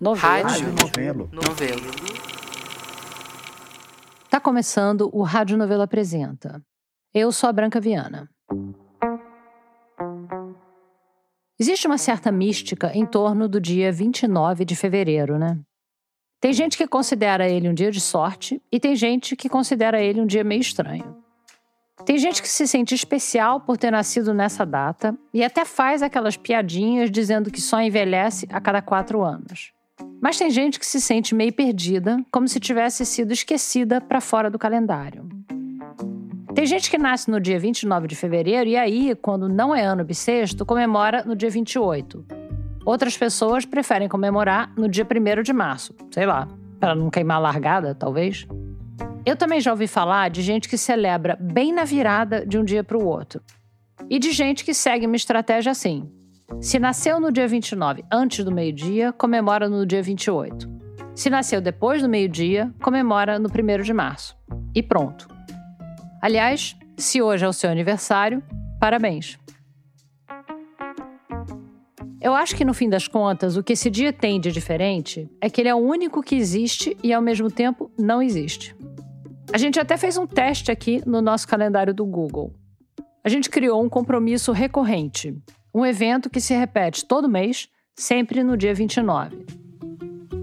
Novelo. Rádio Novelo. Novelo. Tá começando o Rádio Novelo Apresenta. Eu sou a Branca Viana. Existe uma certa mística em torno do dia 29 de fevereiro, né? Tem gente que considera ele um dia de sorte e tem gente que considera ele um dia meio estranho. Tem gente que se sente especial por ter nascido nessa data e até faz aquelas piadinhas dizendo que só envelhece a cada quatro anos. Mas tem gente que se sente meio perdida, como se tivesse sido esquecida para fora do calendário. Tem gente que nasce no dia 29 de fevereiro e aí, quando não é ano bissexto, comemora no dia 28. Outras pessoas preferem comemorar no dia 1 de março, sei lá, para não queimar a largada, talvez. Eu também já ouvi falar de gente que celebra bem na virada de um dia para o outro. E de gente que segue uma estratégia assim: se nasceu no dia 29 antes do meio-dia, comemora no dia 28. Se nasceu depois do meio-dia, comemora no 1 de março. E pronto. Aliás, se hoje é o seu aniversário, parabéns. Eu acho que no fim das contas, o que esse dia tem de diferente é que ele é o único que existe e ao mesmo tempo não existe. A gente até fez um teste aqui no nosso calendário do Google. A gente criou um compromisso recorrente, um evento que se repete todo mês, sempre no dia 29.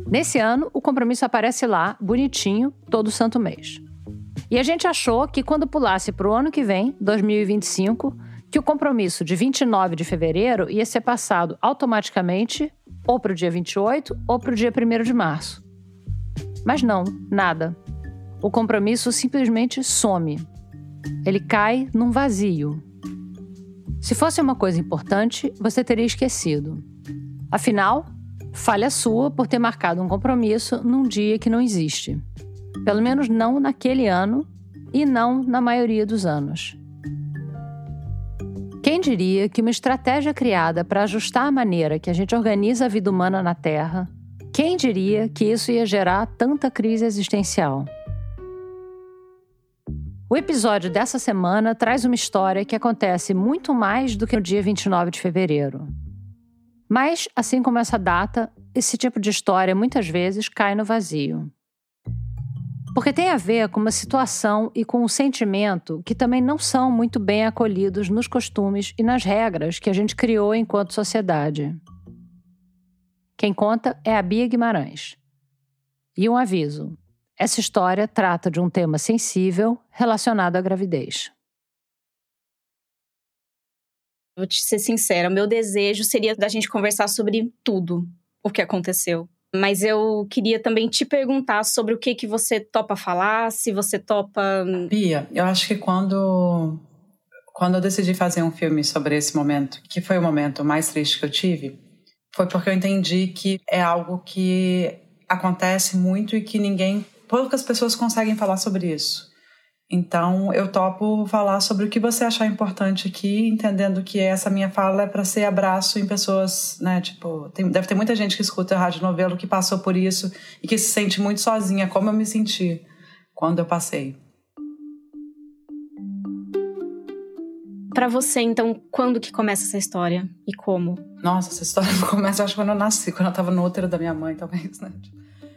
Nesse ano, o compromisso aparece lá, bonitinho, todo santo mês. E a gente achou que quando pulasse para o ano que vem, 2025, que o compromisso de 29 de fevereiro ia ser passado automaticamente ou para o dia 28 ou para o dia 1 de março. Mas não, nada. O compromisso simplesmente some. Ele cai num vazio. Se fosse uma coisa importante, você teria esquecido. Afinal, falha sua por ter marcado um compromisso num dia que não existe. Pelo menos não naquele ano e não na maioria dos anos. Quem diria que uma estratégia criada para ajustar a maneira que a gente organiza a vida humana na Terra, quem diria que isso ia gerar tanta crise existencial? O episódio dessa semana traz uma história que acontece muito mais do que no dia 29 de fevereiro. Mas, assim como essa data, esse tipo de história muitas vezes cai no vazio. Porque tem a ver com uma situação e com um sentimento que também não são muito bem acolhidos nos costumes e nas regras que a gente criou enquanto sociedade. Quem conta é a Bia Guimarães. E um aviso: essa história trata de um tema sensível relacionado à gravidez. Vou te ser sincera, o meu desejo seria da gente conversar sobre tudo o que aconteceu. Mas eu queria também te perguntar sobre o que que você topa falar, se você topa. Bia, eu acho que quando quando eu decidi fazer um filme sobre esse momento, que foi o momento mais triste que eu tive, foi porque eu entendi que é algo que acontece muito e que ninguém, poucas pessoas conseguem falar sobre isso. Então, eu topo falar sobre o que você achar importante aqui, entendendo que essa minha fala é para ser abraço em pessoas, né? Tipo, tem, deve ter muita gente que escuta a rádio novelo que passou por isso e que se sente muito sozinha, como eu me senti quando eu passei. Para você, então, quando que começa essa história e como? Nossa, essa história começa, acho, quando eu nasci, quando eu tava no útero da minha mãe, talvez, né?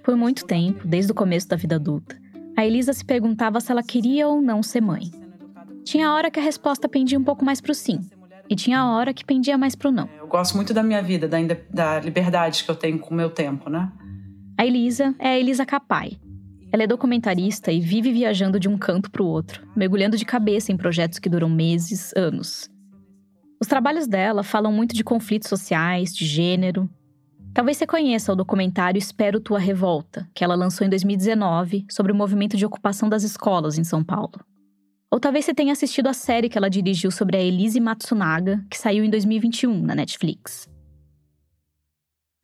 Por muito tempo, desde o começo da vida adulta, a Elisa se perguntava se ela queria ou não ser mãe. Tinha hora que a resposta pendia um pouco mais pro sim, e tinha hora que pendia mais pro não. Eu gosto muito da minha vida, da, da liberdade que eu tenho com o meu tempo, né? A Elisa é a Elisa Capai. Ela é documentarista e vive viajando de um canto para o outro, mergulhando de cabeça em projetos que duram meses, anos. Os trabalhos dela falam muito de conflitos sociais, de gênero, Talvez você conheça o documentário Espero Tua Revolta, que ela lançou em 2019 sobre o movimento de ocupação das escolas em São Paulo. Ou talvez você tenha assistido a série que ela dirigiu sobre a Elise Matsunaga, que saiu em 2021 na Netflix.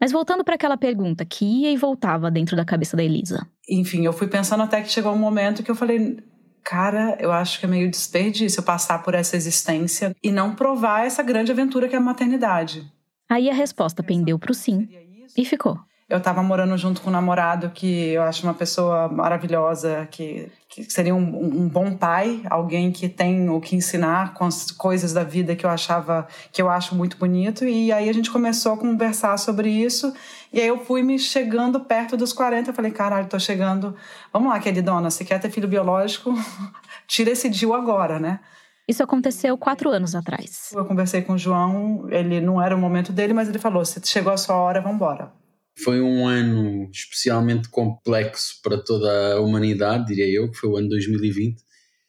Mas voltando para aquela pergunta que ia e voltava dentro da cabeça da Elisa. Enfim, eu fui pensando até que chegou um momento que eu falei, cara, eu acho que é meio desperdício eu passar por essa existência e não provar essa grande aventura que é a maternidade. Aí a resposta pendeu para o sim e ficou. eu estava morando junto com um namorado que eu acho uma pessoa maravilhosa, que, que seria um, um, bom pai, alguém que tem o que ensinar com as coisas da vida que eu achava, que eu acho muito bonito. E aí a gente começou a conversar sobre isso. E aí eu fui me chegando perto dos 40. Eu falei, caralho, tô chegando. Vamos lá, queridona, você quer ter filho biológico? Tira esse deal agora, né? Isso aconteceu quatro anos atrás. Eu conversei com o João, ele não era o momento dele, mas ele falou: se chegou a sua hora, vamos embora. Foi um ano especialmente complexo para toda a humanidade, diria eu, que foi o ano 2020.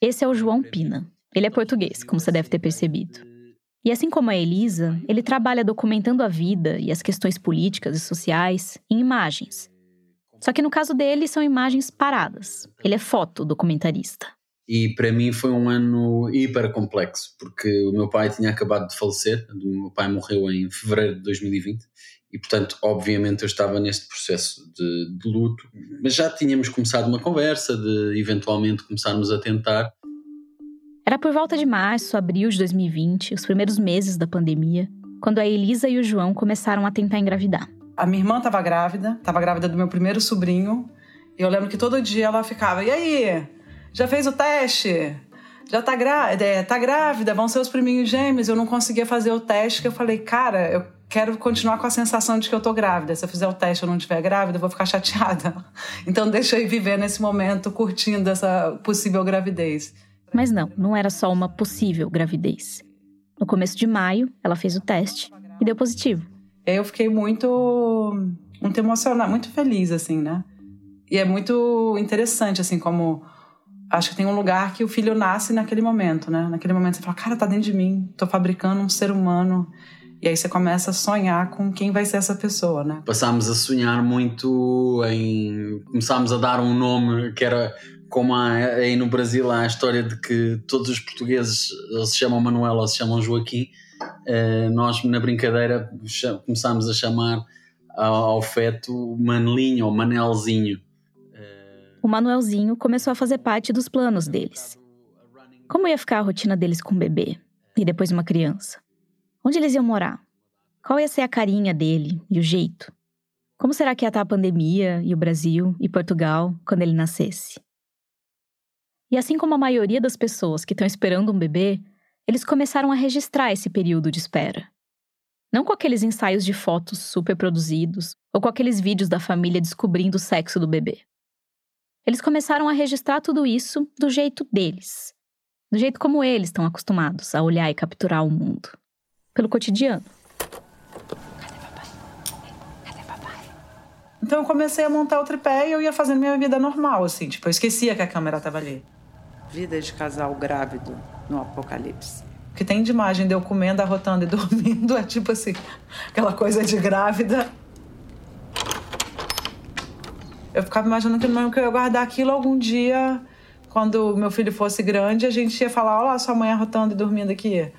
Esse é o João Pina. Ele é português, como você deve ter percebido. E assim como a Elisa, ele trabalha documentando a vida e as questões políticas e sociais em imagens. Só que no caso dele são imagens paradas. Ele é fotodocumentarista. E para mim foi um ano hiper complexo, porque o meu pai tinha acabado de falecer, o meu pai morreu em fevereiro de 2020, e portanto, obviamente, eu estava neste processo de, de luto, mas já tínhamos começado uma conversa de eventualmente começarmos a tentar. Era por volta de março, abril de 2020, os primeiros meses da pandemia, quando a Elisa e o João começaram a tentar engravidar. A minha irmã estava grávida, estava grávida do meu primeiro sobrinho, e eu lembro que todo dia ela ficava: e aí? Já fez o teste? Já tá, grávida, é, tá grávida, vão ser os priminhos gêmeos. Eu não conseguia fazer o teste, que eu falei, cara, eu quero continuar com a sensação de que eu tô grávida. Se eu fizer o teste e eu não estiver grávida, eu vou ficar chateada. Então deixa eu viver nesse momento, curtindo essa possível gravidez. Mas não, não era só uma possível gravidez. No começo de maio, ela fez o teste e deu positivo. Eu fiquei muito, muito emocionada, muito feliz, assim, né? E é muito interessante, assim, como acho que tem um lugar que o filho nasce naquele momento, né? Naquele momento você fala, cara, tá dentro de mim, tô fabricando um ser humano. E aí você começa a sonhar com quem vai ser essa pessoa, né? Passámos a sonhar muito em. Começámos a dar um nome que era como há aí no Brasil há a história de que todos os portugueses se chamam Manuel ou se chamam Joaquim. Uh, nós, na brincadeira, começámos a chamar ao feto Manelinho ou Manelzinho o Manuelzinho começou a fazer parte dos planos deles. Como ia ficar a rotina deles com o bebê e depois uma criança? Onde eles iam morar? Qual ia ser a carinha dele e o jeito? Como será que ia estar a pandemia e o Brasil e Portugal quando ele nascesse? E assim como a maioria das pessoas que estão esperando um bebê, eles começaram a registrar esse período de espera. Não com aqueles ensaios de fotos super produzidos ou com aqueles vídeos da família descobrindo o sexo do bebê. Eles começaram a registrar tudo isso do jeito deles, do jeito como eles estão acostumados a olhar e capturar o mundo, pelo cotidiano. Cadê papai? Cadê papai? Então eu comecei a montar o tripé e eu ia fazendo minha vida normal, assim, tipo, eu esquecia que a câmera estava ali. Vida de casal grávido no apocalipse. O que tem de imagem de eu comendo, arrotando e dormindo é tipo assim, aquela coisa de grávida eu ficava imaginando que eu ia guardar aquilo algum dia, quando meu filho fosse grande, a gente ia falar: olha lá, sua mãe arrotando e dormindo aqui.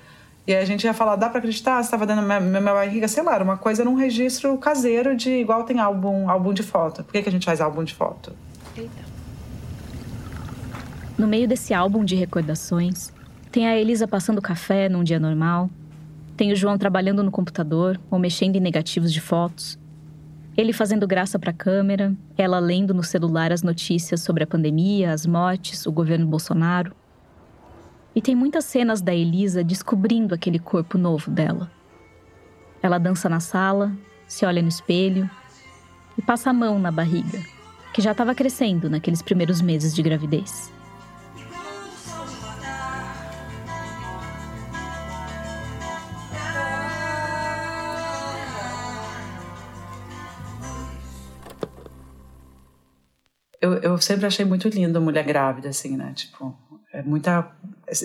E aí a gente ia falar: dá pra acreditar? Você estava dando minha, minha barriga? Sei lá, era uma coisa num registro caseiro de igual tem álbum, álbum de foto. Por que, que a gente faz álbum de foto? Eita. No meio desse álbum de recordações, tem a Elisa passando café num dia normal, tem o João trabalhando no computador ou mexendo em negativos de fotos. Ele fazendo graça para a câmera, ela lendo no celular as notícias sobre a pandemia, as mortes, o governo Bolsonaro. E tem muitas cenas da Elisa descobrindo aquele corpo novo dela. Ela dança na sala, se olha no espelho e passa a mão na barriga, que já estava crescendo naqueles primeiros meses de gravidez. Eu, eu sempre achei muito lindo mulher grávida, assim, né? Tipo, é muita.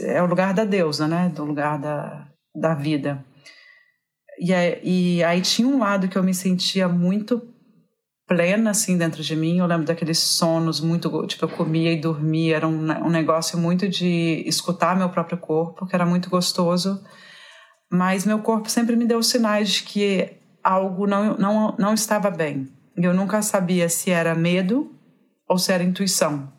É o lugar da deusa, né? Do lugar da, da vida. E, e aí tinha um lado que eu me sentia muito plena, assim, dentro de mim. Eu lembro daqueles sonos muito. Tipo, eu comia e dormia. Era um, um negócio muito de escutar meu próprio corpo, que era muito gostoso. Mas meu corpo sempre me deu sinais de que algo não, não, não estava bem. Eu nunca sabia se era medo ou se era intuição,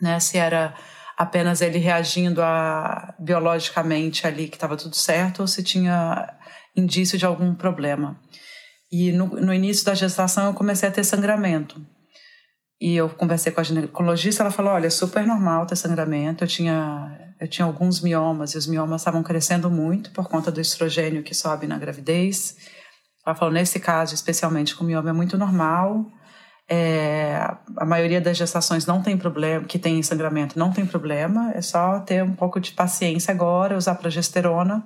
né? Se era apenas ele reagindo a, biologicamente ali que estava tudo certo ou se tinha indício de algum problema. E no, no início da gestação eu comecei a ter sangramento. E eu conversei com a ginecologista, ela falou: olha, é super normal ter sangramento. Eu tinha, eu tinha alguns miomas e os miomas estavam crescendo muito por conta do estrogênio que sobe na gravidez. Ela falou: nesse caso, especialmente com mioma, é muito normal. É, a maioria das gestações não tem problema, que tem sangramento não tem problema, é só ter um pouco de paciência agora, usar progesterona,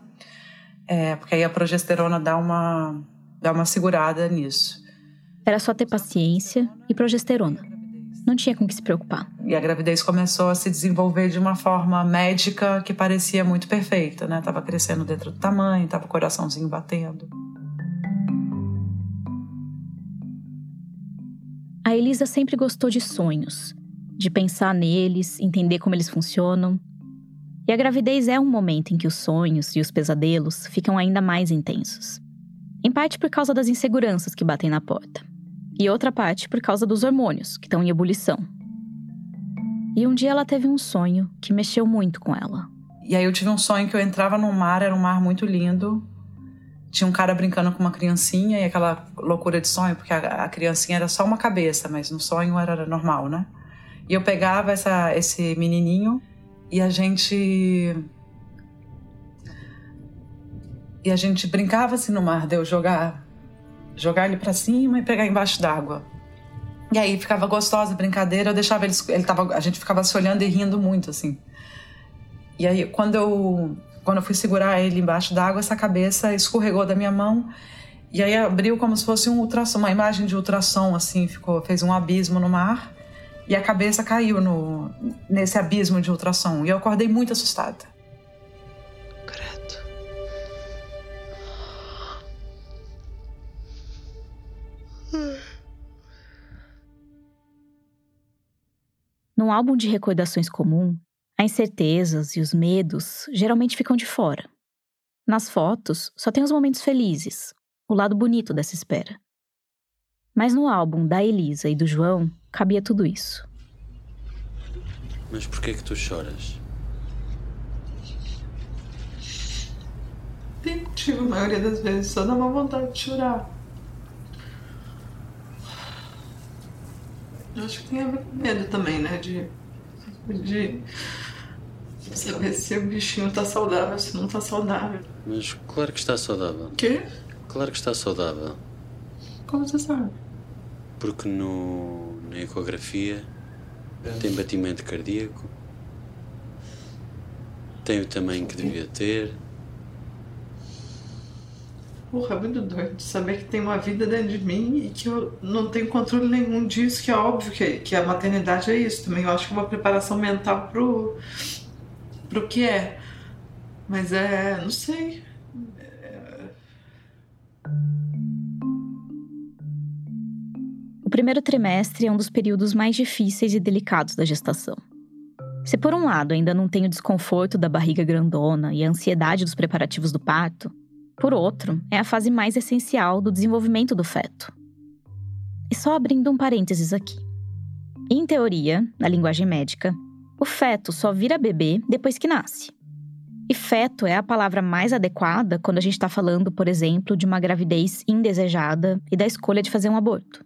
é, porque aí a progesterona dá uma, dá uma segurada nisso. Era só ter paciência e progesterona. Não tinha com que se preocupar. E a gravidez começou a se desenvolver de uma forma médica que parecia muito perfeita, né? Tava crescendo dentro do tamanho, tava o coraçãozinho batendo. A Elisa sempre gostou de sonhos, de pensar neles, entender como eles funcionam. E a gravidez é um momento em que os sonhos e os pesadelos ficam ainda mais intensos. Em parte por causa das inseguranças que batem na porta, e outra parte por causa dos hormônios que estão em ebulição. E um dia ela teve um sonho que mexeu muito com ela. E aí eu tive um sonho que eu entrava no mar, era um mar muito lindo, tinha um cara brincando com uma criancinha e aquela loucura de sonho, porque a, a criancinha era só uma cabeça, mas no sonho era normal, né? E eu pegava essa, esse menininho e a gente. E a gente brincava assim no mar, de eu jogar, jogar ele para cima e pegar embaixo d'água. E aí ficava gostosa a brincadeira, eu deixava ele, ele tava, a gente ficava se olhando e rindo muito assim. E aí quando eu quando eu fui segurar ele embaixo d'água, essa cabeça escorregou da minha mão e aí abriu como se fosse um ultrassom, uma imagem de ultrassom, assim, ficou, fez um abismo no mar e a cabeça caiu no, nesse abismo de ultrassom. E eu acordei muito assustada. Credo. Num álbum de recordações comum, as incertezas e os medos geralmente ficam de fora. Nas fotos, só tem os momentos felizes, o lado bonito dessa espera. Mas no álbum da Elisa e do João cabia tudo isso. Mas por que é que tu choras? Tem motivo, a maioria das vezes, só dá uma vontade de chorar. Eu acho que tem a ver com medo também, né? De, de Saber se o bichinho tá saudável, se não tá saudável. Mas claro que está saudável. Quê? Claro que está saudável. Como você sabe? Porque no, na ecografia tem batimento cardíaco, tem o tamanho que devia ter. Porra, é muito doido saber que tem uma vida dentro de mim e que eu não tenho controle nenhum disso, que é óbvio que, que a maternidade é isso também. Eu acho que é uma preparação mental pro, pro que é. Mas é. não sei. O primeiro trimestre é um dos períodos mais difíceis e delicados da gestação. Se por um lado ainda não tem o desconforto da barriga grandona e a ansiedade dos preparativos do parto, por outro, é a fase mais essencial do desenvolvimento do feto. E só abrindo um parênteses aqui. Em teoria, na linguagem médica, o feto só vira bebê depois que nasce. E feto é a palavra mais adequada quando a gente está falando, por exemplo, de uma gravidez indesejada e da escolha de fazer um aborto.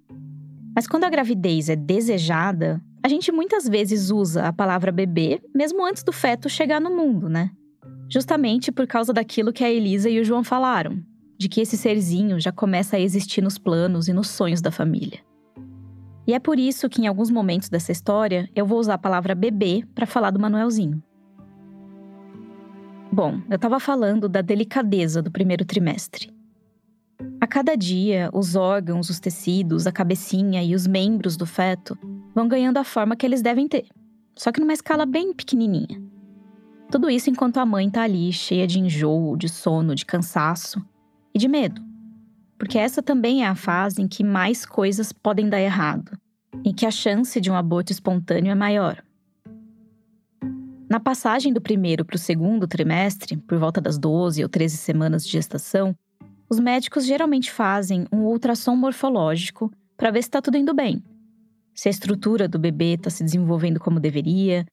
Mas quando a gravidez é desejada, a gente muitas vezes usa a palavra bebê mesmo antes do feto chegar no mundo, né? Justamente por causa daquilo que a Elisa e o João falaram, de que esse serzinho já começa a existir nos planos e nos sonhos da família. E é por isso que em alguns momentos dessa história eu vou usar a palavra bebê para falar do Manuelzinho. Bom, eu estava falando da delicadeza do primeiro trimestre. A cada dia, os órgãos, os tecidos, a cabecinha e os membros do feto vão ganhando a forma que eles devem ter, só que numa escala bem pequenininha. Tudo isso enquanto a mãe está ali cheia de enjoo, de sono, de cansaço e de medo porque essa também é a fase em que mais coisas podem dar errado, em que a chance de um aborto espontâneo é maior. Na passagem do primeiro para o segundo trimestre, por volta das 12 ou 13 semanas de gestação, os médicos geralmente fazem um ultrassom morfológico para ver se está tudo indo bem, se a estrutura do bebê está se desenvolvendo como deveria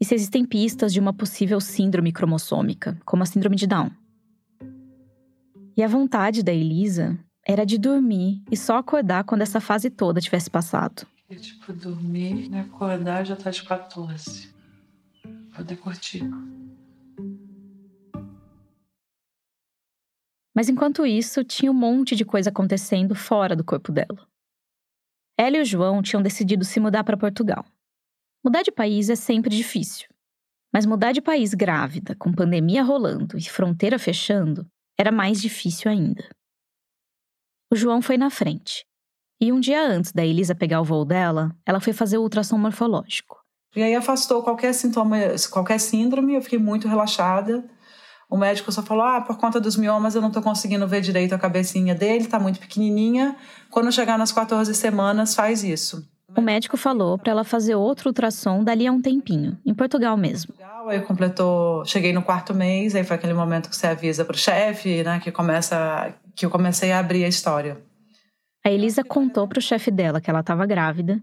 e se existem pistas de uma possível síndrome cromossômica, como a síndrome de Down. E a vontade da Elisa era de dormir e só acordar quando essa fase toda tivesse passado. E, tipo, dormir e acordar já tá de 14. Poder curtir. Mas enquanto isso, tinha um monte de coisa acontecendo fora do corpo dela. Ela e o João tinham decidido se mudar para Portugal. Mudar de país é sempre difícil. Mas mudar de país grávida, com pandemia rolando e fronteira fechando, era mais difícil ainda. O João foi na frente. E um dia antes da Elisa pegar o voo dela, ela foi fazer o ultrassom morfológico. E aí afastou qualquer sintoma, qualquer síndrome, eu fiquei muito relaxada. O médico só falou: ah, por conta dos miomas eu não estou conseguindo ver direito a cabecinha dele, está muito pequenininha. Quando chegar nas 14 semanas, faz isso. O médico falou para ela fazer outro ultrassom dali a um tempinho, em Portugal mesmo. Aí completou, cheguei no quarto mês, aí foi aquele momento que você avisa para o chefe, né, que começa, que eu comecei a abrir a história. A Elisa contou para o chefe dela que ela estava grávida,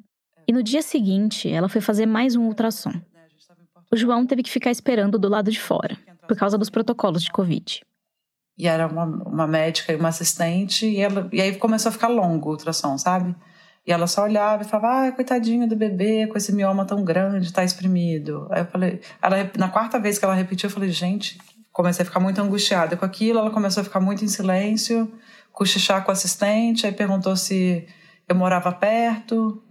e no dia seguinte ela foi fazer mais um ultrassom. O João teve que ficar esperando do lado de fora por causa dos protocolos de Covid. E era uma, uma médica e uma assistente, e, ela, e aí começou a ficar longo o ultrassom, sabe? E ela só olhava e falava, ah, coitadinho do bebê, com esse mioma tão grande, tá exprimido. Aí eu falei, ela, na quarta vez que ela repetiu, eu falei, gente, comecei a ficar muito angustiada com aquilo, ela começou a ficar muito em silêncio, cochichar com o assistente, aí perguntou se eu morava perto, o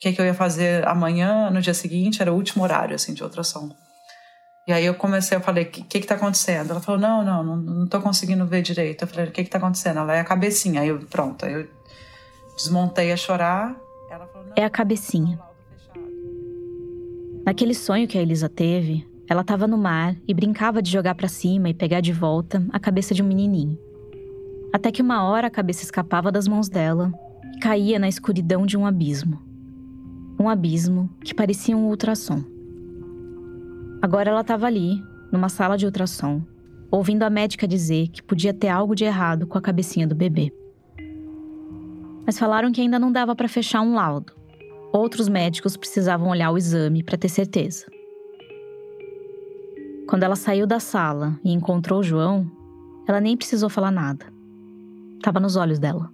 que, que eu ia fazer amanhã, no dia seguinte, era o último horário, assim, de ultrassom. E aí eu comecei, eu falei, o que, que que tá acontecendo? Ela falou, não, não, não, não tô conseguindo ver direito. Eu falei, o que que tá acontecendo? Ela é a cabecinha. Aí eu, pronto, aí eu desmontei a chorar. Falou, é a cabecinha. Naquele sonho que a Elisa teve, ela estava no mar e brincava de jogar para cima e pegar de volta a cabeça de um menininho. Até que uma hora a cabeça escapava das mãos dela e caía na escuridão de um abismo. Um abismo que parecia um ultrassom. Agora ela estava ali, numa sala de ultrassom, ouvindo a médica dizer que podia ter algo de errado com a cabecinha do bebê. Mas falaram que ainda não dava para fechar um laudo. Outros médicos precisavam olhar o exame para ter certeza. Quando ela saiu da sala e encontrou o João, ela nem precisou falar nada. Tava nos olhos dela.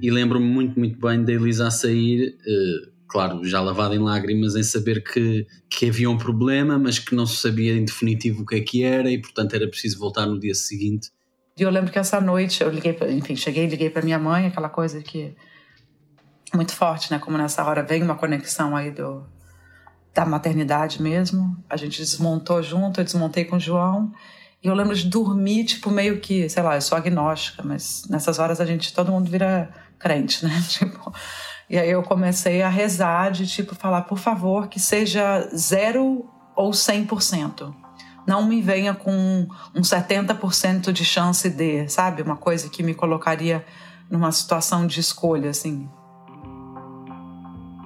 E lembro-me muito, muito bem da Elisa a sair, uh, claro, já lavada em lágrimas, em saber que, que havia um problema, mas que não se sabia em definitivo o que é que era e, portanto, era preciso voltar no dia seguinte. E eu lembro que essa noite eu liguei, pra, enfim, cheguei, liguei para minha mãe, aquela coisa que muito forte, né? Como nessa hora vem uma conexão aí do da maternidade mesmo. A gente desmontou junto, eu desmontei com o João. E eu lembro de dormir, tipo, meio que, sei lá, eu sou agnóstica, mas nessas horas a gente, todo mundo vira crente, né? Tipo, e aí eu comecei a rezar de tipo falar, por favor, que seja zero ou 100%. Não me venha com um 70% de chance de, sabe? Uma coisa que me colocaria numa situação de escolha, assim.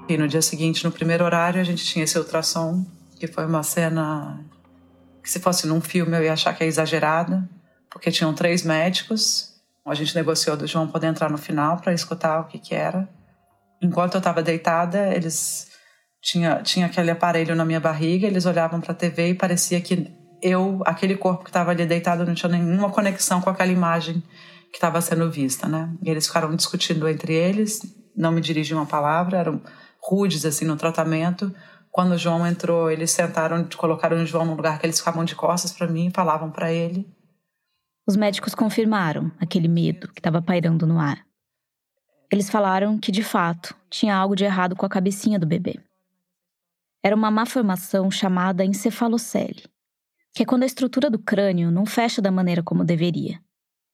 E no dia seguinte, no primeiro horário, a gente tinha esse ultrassom, que foi uma cena que se fosse num filme eu ia achar que é exagerada, porque tinham três médicos. A gente negociou do João poder entrar no final para escutar o que que era enquanto eu estava deitada, eles tinha tinha aquele aparelho na minha barriga, eles olhavam para a TV e parecia que eu, aquele corpo que estava ali deitado, não tinha nenhuma conexão com aquela imagem que estava sendo vista, né? E eles ficaram discutindo entre eles, não me dirigiam uma palavra, eram rudes assim no tratamento. Quando o João entrou, eles sentaram, colocaram o João num lugar que eles ficavam de costas para mim, falavam para ele. Os médicos confirmaram aquele medo que estava pairando no ar. Eles falaram que, de fato, tinha algo de errado com a cabecinha do bebê. Era uma má formação chamada encefalocele, que é quando a estrutura do crânio não fecha da maneira como deveria.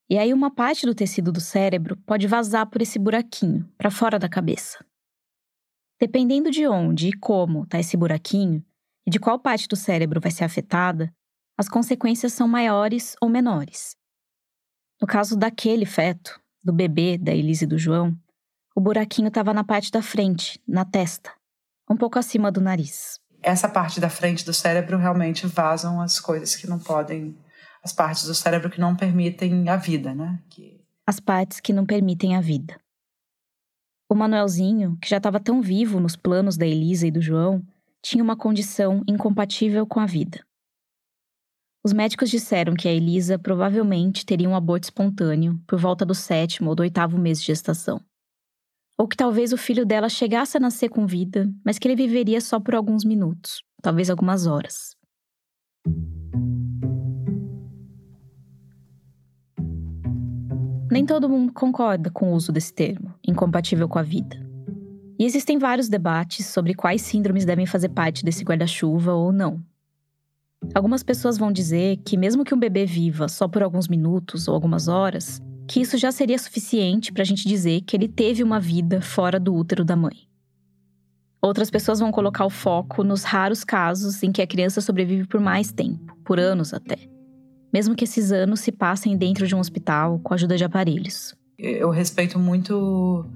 E aí uma parte do tecido do cérebro pode vazar por esse buraquinho, para fora da cabeça. Dependendo de onde e como está esse buraquinho, e de qual parte do cérebro vai ser afetada, as consequências são maiores ou menores. No caso daquele feto, do bebê, da Elise e do João, o buraquinho estava na parte da frente, na testa, um pouco acima do nariz. Essa parte da frente do cérebro realmente vazam as coisas que não podem, as partes do cérebro que não permitem a vida, né? Que... As partes que não permitem a vida. O Manuelzinho, que já estava tão vivo nos planos da Elisa e do João, tinha uma condição incompatível com a vida. Os médicos disseram que a Elisa provavelmente teria um aborto espontâneo por volta do sétimo ou do oitavo mês de gestação. Ou que talvez o filho dela chegasse a nascer com vida, mas que ele viveria só por alguns minutos, talvez algumas horas. Nem todo mundo concorda com o uso desse termo, incompatível com a vida. E existem vários debates sobre quais síndromes devem fazer parte desse guarda-chuva ou não. Algumas pessoas vão dizer que, mesmo que um bebê viva só por alguns minutos ou algumas horas, que isso já seria suficiente para a gente dizer que ele teve uma vida fora do útero da mãe. Outras pessoas vão colocar o foco nos raros casos em que a criança sobrevive por mais tempo, por anos até. Mesmo que esses anos se passem dentro de um hospital com a ajuda de aparelhos. Eu respeito muito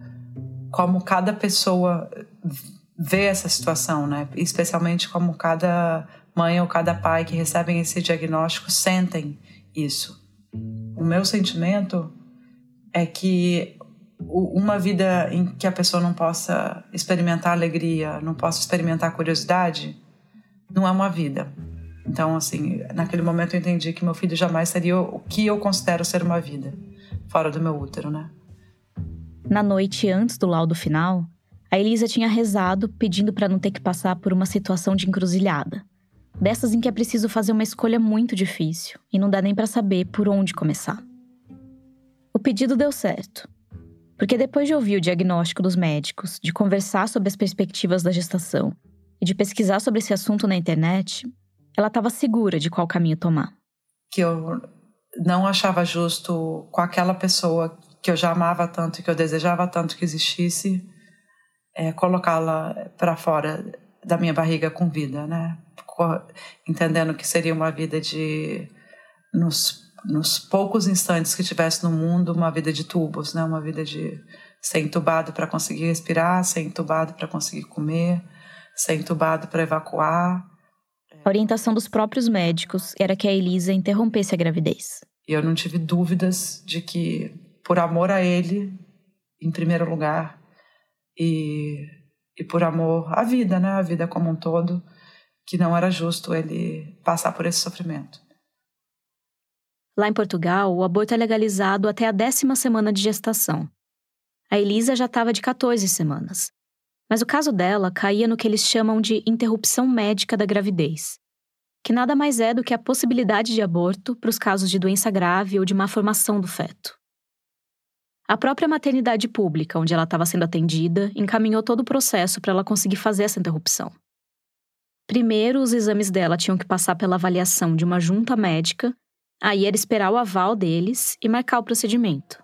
como cada pessoa vê essa situação, né? Especialmente como cada mãe ou cada pai que recebem esse diagnóstico sentem isso. O meu sentimento é que uma vida em que a pessoa não possa experimentar alegria, não possa experimentar curiosidade, não é uma vida. Então, assim, naquele momento eu entendi que meu filho jamais seria o que eu considero ser uma vida, fora do meu útero, né? Na noite antes do laudo final, a Elisa tinha rezado pedindo para não ter que passar por uma situação de encruzilhada. Dessas em que é preciso fazer uma escolha muito difícil e não dá nem para saber por onde começar. O pedido deu certo. Porque depois de ouvir o diagnóstico dos médicos, de conversar sobre as perspectivas da gestação e de pesquisar sobre esse assunto na internet, ela estava segura de qual caminho tomar. Que eu não achava justo com aquela pessoa que eu já amava tanto, que eu desejava tanto que existisse, é, colocá-la para fora da minha barriga com vida, né? Entendendo que seria uma vida de nos nos poucos instantes que tivesse no mundo, uma vida de tubos, né? Uma vida de ser entubado para conseguir respirar, ser entubado para conseguir comer, ser entubado para evacuar. A orientação dos próprios médicos era que a Elisa interrompesse a gravidez. E eu não tive dúvidas de que, por amor a ele, em primeiro lugar, e, e por amor à vida, né? A vida como um todo, que não era justo ele passar por esse sofrimento. Lá em Portugal, o aborto é legalizado até a décima semana de gestação. A Elisa já estava de 14 semanas. Mas o caso dela caía no que eles chamam de interrupção médica da gravidez, que nada mais é do que a possibilidade de aborto para os casos de doença grave ou de má formação do feto. A própria maternidade pública, onde ela estava sendo atendida, encaminhou todo o processo para ela conseguir fazer essa interrupção. Primeiro, os exames dela tinham que passar pela avaliação de uma junta médica Aí era esperar o aval deles e marcar o procedimento.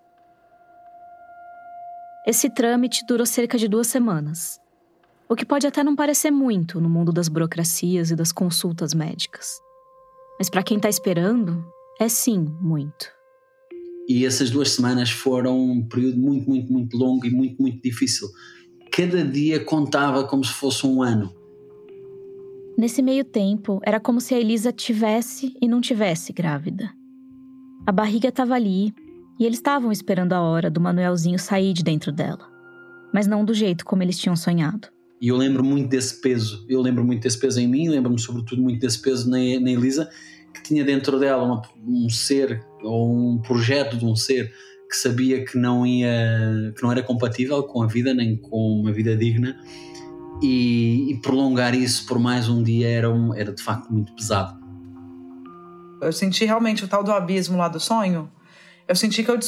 Esse trâmite durou cerca de duas semanas, o que pode até não parecer muito no mundo das burocracias e das consultas médicas. Mas para quem está esperando, é sim muito. E essas duas semanas foram um período muito, muito, muito longo e muito, muito difícil. Cada dia contava como se fosse um ano. Nesse meio tempo, era como se a Elisa tivesse e não tivesse grávida. A barriga estava ali e eles estavam esperando a hora do Manuelzinho sair de dentro dela. Mas não do jeito como eles tinham sonhado. E eu lembro muito desse peso. Eu lembro muito desse peso em mim, lembro-me sobretudo muito desse peso na, na Elisa, que tinha dentro dela uma, um ser ou um projeto de um ser que sabia que não ia, que não era compatível com a vida nem com uma vida digna e, e, prolongar isso por mais um dia era, um, era de facto muito pesado. Eu senti realmente o tal do abismo lá do sonho. Eu senti que eu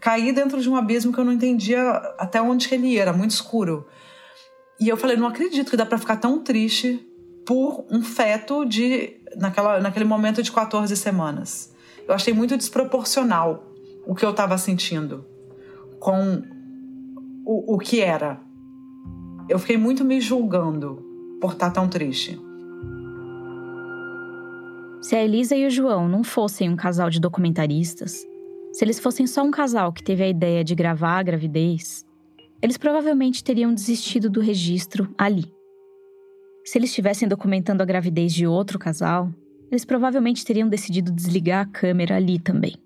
caí dentro de um abismo que eu não entendia até onde que ele ia, era muito escuro. E eu falei, não acredito que dá para ficar tão triste por um feto de naquela, naquele momento de 14 semanas. Eu achei muito desproporcional o que eu estava sentindo com o, o que era eu fiquei muito me julgando por estar tão triste. Se a Elisa e o João não fossem um casal de documentaristas, se eles fossem só um casal que teve a ideia de gravar a gravidez, eles provavelmente teriam desistido do registro ali. Se eles estivessem documentando a gravidez de outro casal, eles provavelmente teriam decidido desligar a câmera ali também.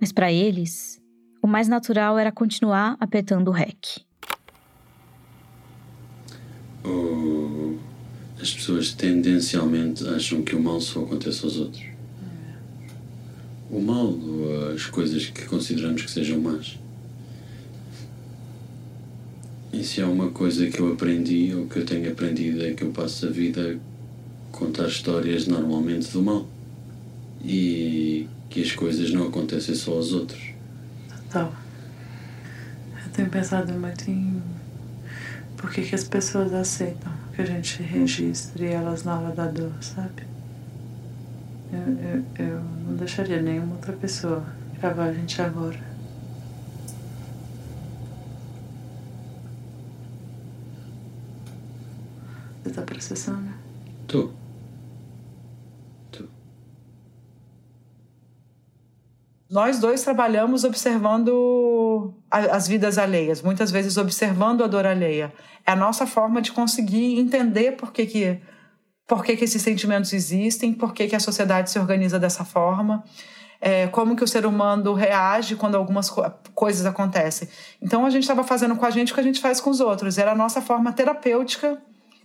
Mas para eles, o mais natural era continuar apertando o REC ou as pessoas tendencialmente acham que o mal só acontece aos outros. O mal ou as coisas que consideramos que sejam más. E se há uma coisa que eu aprendi ou que eu tenho aprendido é que eu passo a vida a contar histórias normalmente do mal. E que as coisas não acontecem só aos outros. Então, eu tenho pensado muito em por que, que as pessoas aceitam que a gente registre elas na hora da dor, sabe? Eu, eu, eu não deixaria nenhuma outra pessoa gravar a gente agora. Você tá processando? Tô. Tô. Nós dois trabalhamos observando as vidas alheias, muitas vezes observando a dor alheia. É a nossa forma de conseguir entender por que, que por que, que esses sentimentos existem, por que, que a sociedade se organiza dessa forma, é, como que o ser humano reage quando algumas co coisas acontecem. Então a gente estava fazendo com a gente o que a gente faz com os outros. Era a nossa forma terapêutica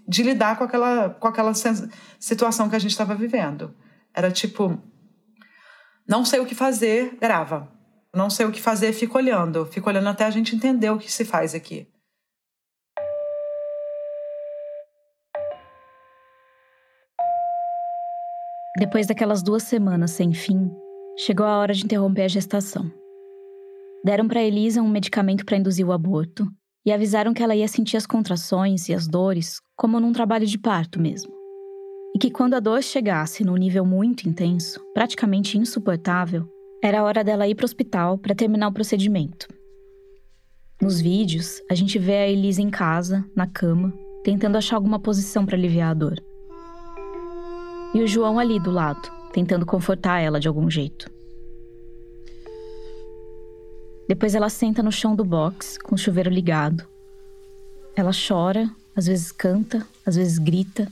de lidar com aquela, com aquela situação que a gente estava vivendo. Era tipo, não sei o que fazer, grava. Não sei o que fazer, fico olhando. Fico olhando até a gente entender o que se faz aqui. Depois daquelas duas semanas sem fim, chegou a hora de interromper a gestação. Deram para Elisa um medicamento para induzir o aborto e avisaram que ela ia sentir as contrações e as dores como num trabalho de parto mesmo. E que quando a dor chegasse num nível muito intenso, praticamente insuportável, era hora dela ir para o hospital para terminar o procedimento. Nos vídeos, a gente vê a Elisa em casa, na cama, tentando achar alguma posição para aliviar a dor e o João ali do lado, tentando confortar ela de algum jeito. Depois ela senta no chão do box, com o chuveiro ligado. Ela chora, às vezes canta, às vezes grita,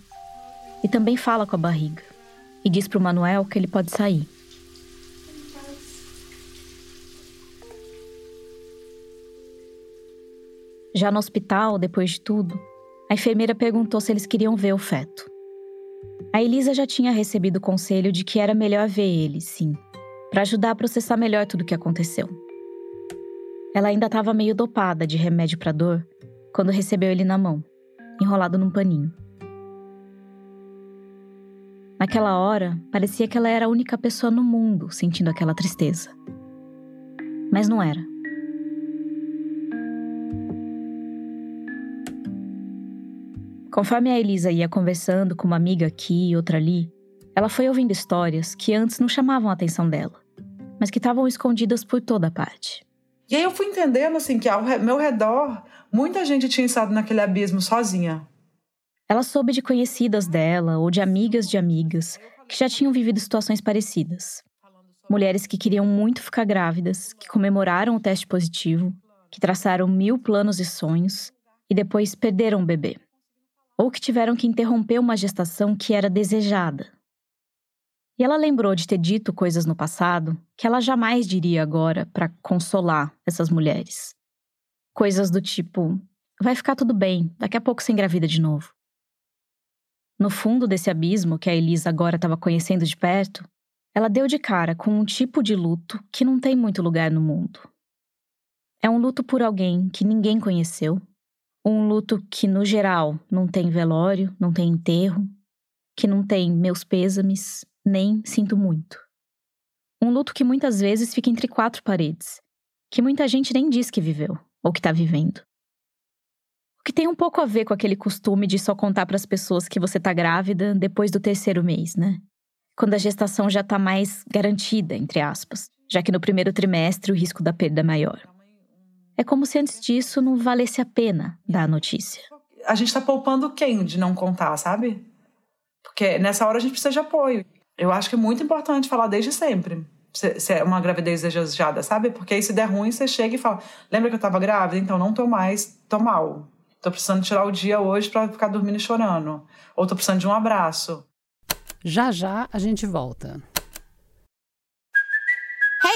e também fala com a barriga. E diz para o Manuel que ele pode sair. Já no hospital, depois de tudo, a enfermeira perguntou se eles queriam ver o feto. A Elisa já tinha recebido o conselho de que era melhor ver ele, sim, para ajudar a processar melhor tudo o que aconteceu. Ela ainda estava meio dopada de remédio para dor quando recebeu ele na mão, enrolado num paninho. Naquela hora, parecia que ela era a única pessoa no mundo sentindo aquela tristeza. Mas não era. Conforme a Elisa ia conversando com uma amiga aqui e outra ali, ela foi ouvindo histórias que antes não chamavam a atenção dela, mas que estavam escondidas por toda parte. E aí eu fui entendendo assim que ao meu redor muita gente tinha estado naquele abismo sozinha. Ela soube de conhecidas dela ou de amigas de amigas que já tinham vivido situações parecidas. Mulheres que queriam muito ficar grávidas, que comemoraram o teste positivo, que traçaram mil planos e sonhos e depois perderam o bebê ou que tiveram que interromper uma gestação que era desejada. E ela lembrou de ter dito coisas no passado que ela jamais diria agora para consolar essas mulheres. Coisas do tipo: vai ficar tudo bem, daqui a pouco você engravida de novo. No fundo desse abismo que a Elisa agora estava conhecendo de perto, ela deu de cara com um tipo de luto que não tem muito lugar no mundo. É um luto por alguém que ninguém conheceu, um luto que, no geral, não tem velório, não tem enterro, que não tem meus pêsames, nem sinto muito. Um luto que muitas vezes fica entre quatro paredes, que muita gente nem diz que viveu ou que está vivendo. O que tem um pouco a ver com aquele costume de só contar para as pessoas que você está grávida depois do terceiro mês, né? Quando a gestação já está mais garantida, entre aspas, já que no primeiro trimestre o risco da perda é maior. É como se antes disso não valesse a pena dar a notícia. A gente está poupando quem de não contar, sabe? Porque nessa hora a gente precisa de apoio. Eu acho que é muito importante falar desde sempre. Se é uma gravidez desejada, sabe? Porque aí se der ruim, você chega e fala: Lembra que eu estava grávida? Então não tô mais, tô mal. Tô precisando tirar o dia hoje para ficar dormindo e chorando. Ou tô precisando de um abraço. Já já a gente volta.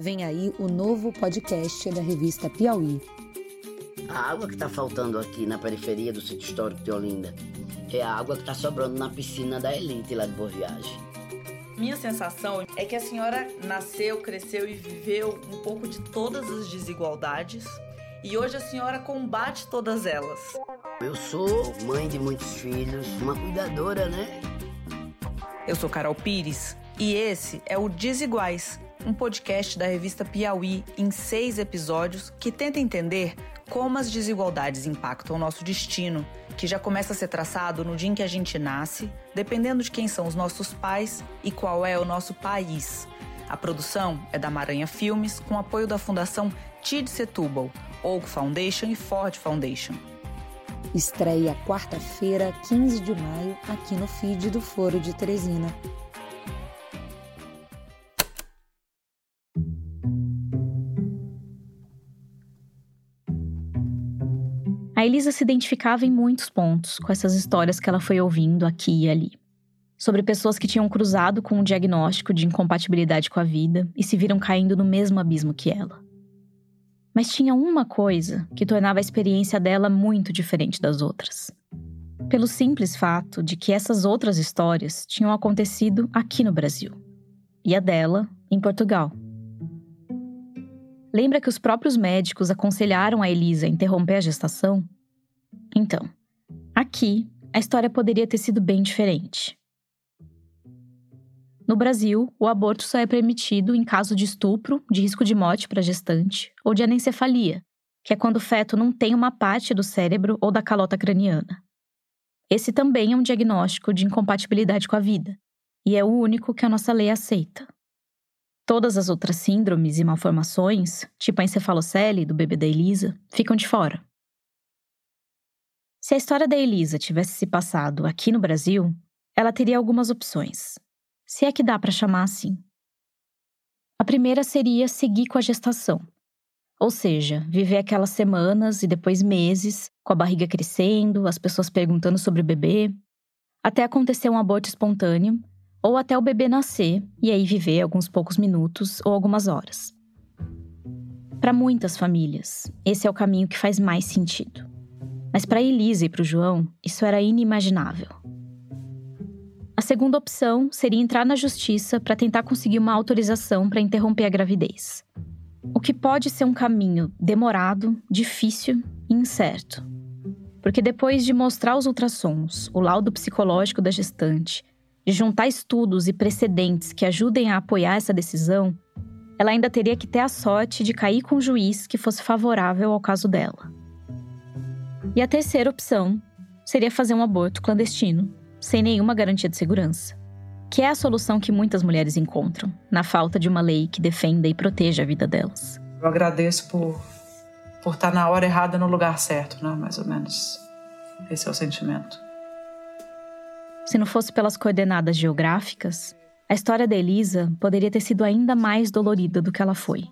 Vem aí o novo podcast da revista Piauí. A água que está faltando aqui na periferia do sítio histórico de Olinda é a água que está sobrando na piscina da elite lá de Boa Viagem. Minha sensação é que a senhora nasceu, cresceu e viveu um pouco de todas as desigualdades e hoje a senhora combate todas elas. Eu sou mãe de muitos filhos, uma cuidadora, né? Eu sou Carol Pires e esse é o Desiguais, um podcast da revista Piauí em seis episódios que tenta entender como as desigualdades impactam o nosso destino, que já começa a ser traçado no dia em que a gente nasce, dependendo de quem são os nossos pais e qual é o nosso país. A produção é da Maranha Filmes, com apoio da Fundação TID Setúbal, Oak Foundation e Ford Foundation. Estreia quarta-feira, 15 de maio, aqui no feed do Foro de Teresina. A Elisa se identificava em muitos pontos com essas histórias que ela foi ouvindo aqui e ali. Sobre pessoas que tinham cruzado com um diagnóstico de incompatibilidade com a vida e se viram caindo no mesmo abismo que ela. Mas tinha uma coisa que tornava a experiência dela muito diferente das outras. Pelo simples fato de que essas outras histórias tinham acontecido aqui no Brasil e a dela em Portugal. Lembra que os próprios médicos aconselharam a Elisa a interromper a gestação? Então, aqui a história poderia ter sido bem diferente. No Brasil, o aborto só é permitido em caso de estupro, de risco de morte para gestante, ou de anencefalia, que é quando o feto não tem uma parte do cérebro ou da calota craniana. Esse também é um diagnóstico de incompatibilidade com a vida, e é o único que a nossa lei aceita. Todas as outras síndromes e malformações, tipo a encefalocele do bebê da Elisa, ficam de fora. Se a história da Elisa tivesse se passado aqui no Brasil, ela teria algumas opções se é que dá para chamar assim. A primeira seria seguir com a gestação, ou seja, viver aquelas semanas e depois meses, com a barriga crescendo, as pessoas perguntando sobre o bebê, até acontecer um aborto espontâneo, ou até o bebê nascer e aí viver alguns poucos minutos ou algumas horas. Para muitas famílias, esse é o caminho que faz mais sentido. Mas para Elisa e para o João, isso era inimaginável. A segunda opção seria entrar na justiça para tentar conseguir uma autorização para interromper a gravidez. O que pode ser um caminho demorado, difícil e incerto. Porque depois de mostrar os ultrassons, o laudo psicológico da gestante, de juntar estudos e precedentes que ajudem a apoiar essa decisão, ela ainda teria que ter a sorte de cair com um juiz que fosse favorável ao caso dela. E a terceira opção seria fazer um aborto clandestino, sem nenhuma garantia de segurança. Que é a solução que muitas mulheres encontram, na falta de uma lei que defenda e proteja a vida delas. Eu agradeço por, por estar na hora errada no lugar certo, né? Mais ou menos. Esse é o sentimento. Se não fosse pelas coordenadas geográficas, a história da Elisa poderia ter sido ainda mais dolorida do que ela foi.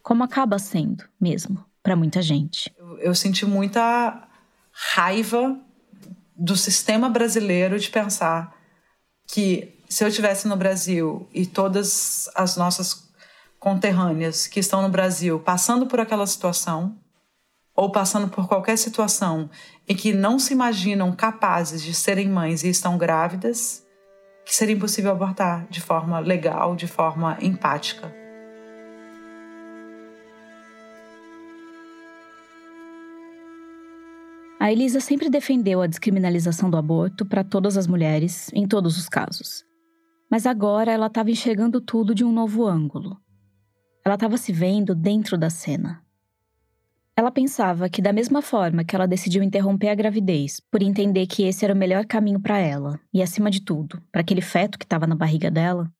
Como acaba sendo, mesmo, para muita gente. Eu, eu senti muita raiva do sistema brasileiro de pensar que se eu estivesse no Brasil e todas as nossas conterrâneas que estão no Brasil passando por aquela situação ou passando por qualquer situação e que não se imaginam capazes de serem mães e estão grávidas, que seria impossível abortar de forma legal, de forma empática. A Elisa sempre defendeu a descriminalização do aborto para todas as mulheres, em todos os casos. Mas agora ela estava enxergando tudo de um novo ângulo. Ela estava se vendo dentro da cena. Ela pensava que, da mesma forma que ela decidiu interromper a gravidez por entender que esse era o melhor caminho para ela e, acima de tudo, para aquele feto que estava na barriga dela,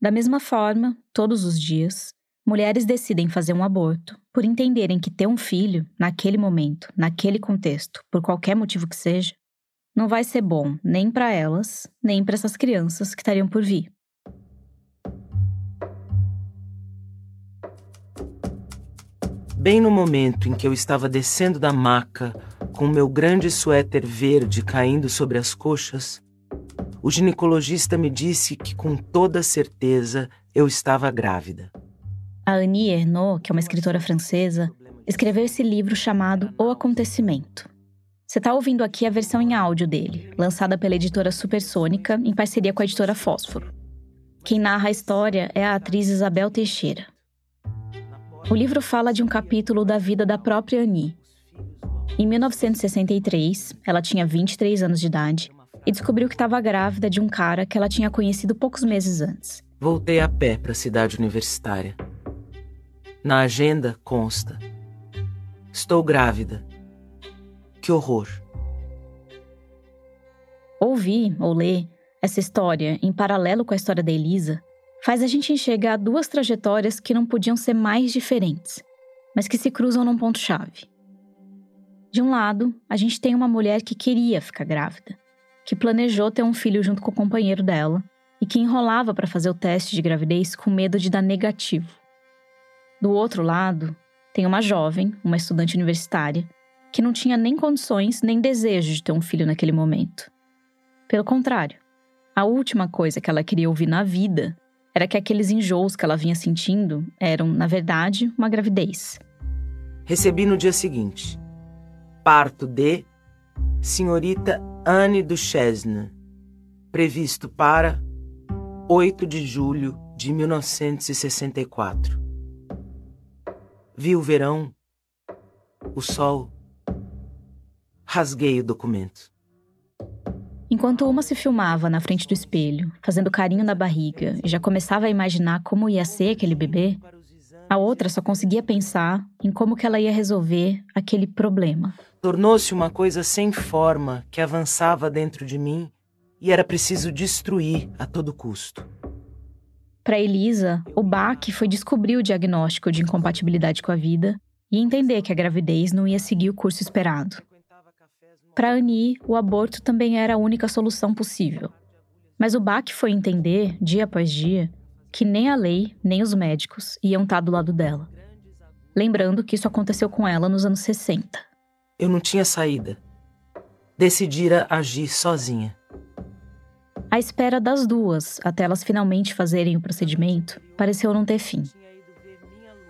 da mesma forma, todos os dias, mulheres decidem fazer um aborto por entenderem que ter um filho, naquele momento, naquele contexto, por qualquer motivo que seja, não vai ser bom nem para elas, nem para essas crianças que estariam por vir. Bem no momento em que eu estava descendo da maca, com meu grande suéter verde caindo sobre as coxas, o ginecologista me disse que com toda certeza eu estava grávida. A Annie Ernaux, que é uma escritora francesa, escreveu esse livro chamado O Acontecimento. Você está ouvindo aqui a versão em áudio dele, lançada pela editora Supersônica em parceria com a editora Fósforo. Quem narra a história é a atriz Isabel Teixeira. O livro fala de um capítulo da vida da própria Annie. Em 1963, ela tinha 23 anos de idade e descobriu que estava grávida de um cara que ela tinha conhecido poucos meses antes. Voltei a pé para a cidade universitária. Na agenda consta: Estou grávida. Que horror. Ouvir ou ler essa história em paralelo com a história da Elisa faz a gente enxergar duas trajetórias que não podiam ser mais diferentes, mas que se cruzam num ponto-chave. De um lado, a gente tem uma mulher que queria ficar grávida, que planejou ter um filho junto com o companheiro dela e que enrolava para fazer o teste de gravidez com medo de dar negativo. Do outro lado, tem uma jovem, uma estudante universitária, que não tinha nem condições nem desejo de ter um filho naquele momento. Pelo contrário, a última coisa que ela queria ouvir na vida era que aqueles enjoos que ela vinha sentindo eram, na verdade, uma gravidez. Recebi no dia seguinte. Parto de Senhorita Anne Duchesne, previsto para 8 de julho de 1964. Vi o verão, o sol, rasguei o documento. Enquanto uma se filmava na frente do espelho, fazendo carinho na barriga e já começava a imaginar como ia ser aquele bebê, a outra só conseguia pensar em como que ela ia resolver aquele problema. Tornou-se uma coisa sem forma que avançava dentro de mim e era preciso destruir a todo custo. Para Elisa, o baque foi descobrir o diagnóstico de incompatibilidade com a vida e entender que a gravidez não ia seguir o curso esperado. Para Annie, o aborto também era a única solução possível. Mas o baque foi entender, dia após dia, que nem a lei, nem os médicos iam estar do lado dela. Lembrando que isso aconteceu com ela nos anos 60. Eu não tinha saída. Decidira agir sozinha. A espera das duas, até elas finalmente fazerem o procedimento, pareceu não ter fim.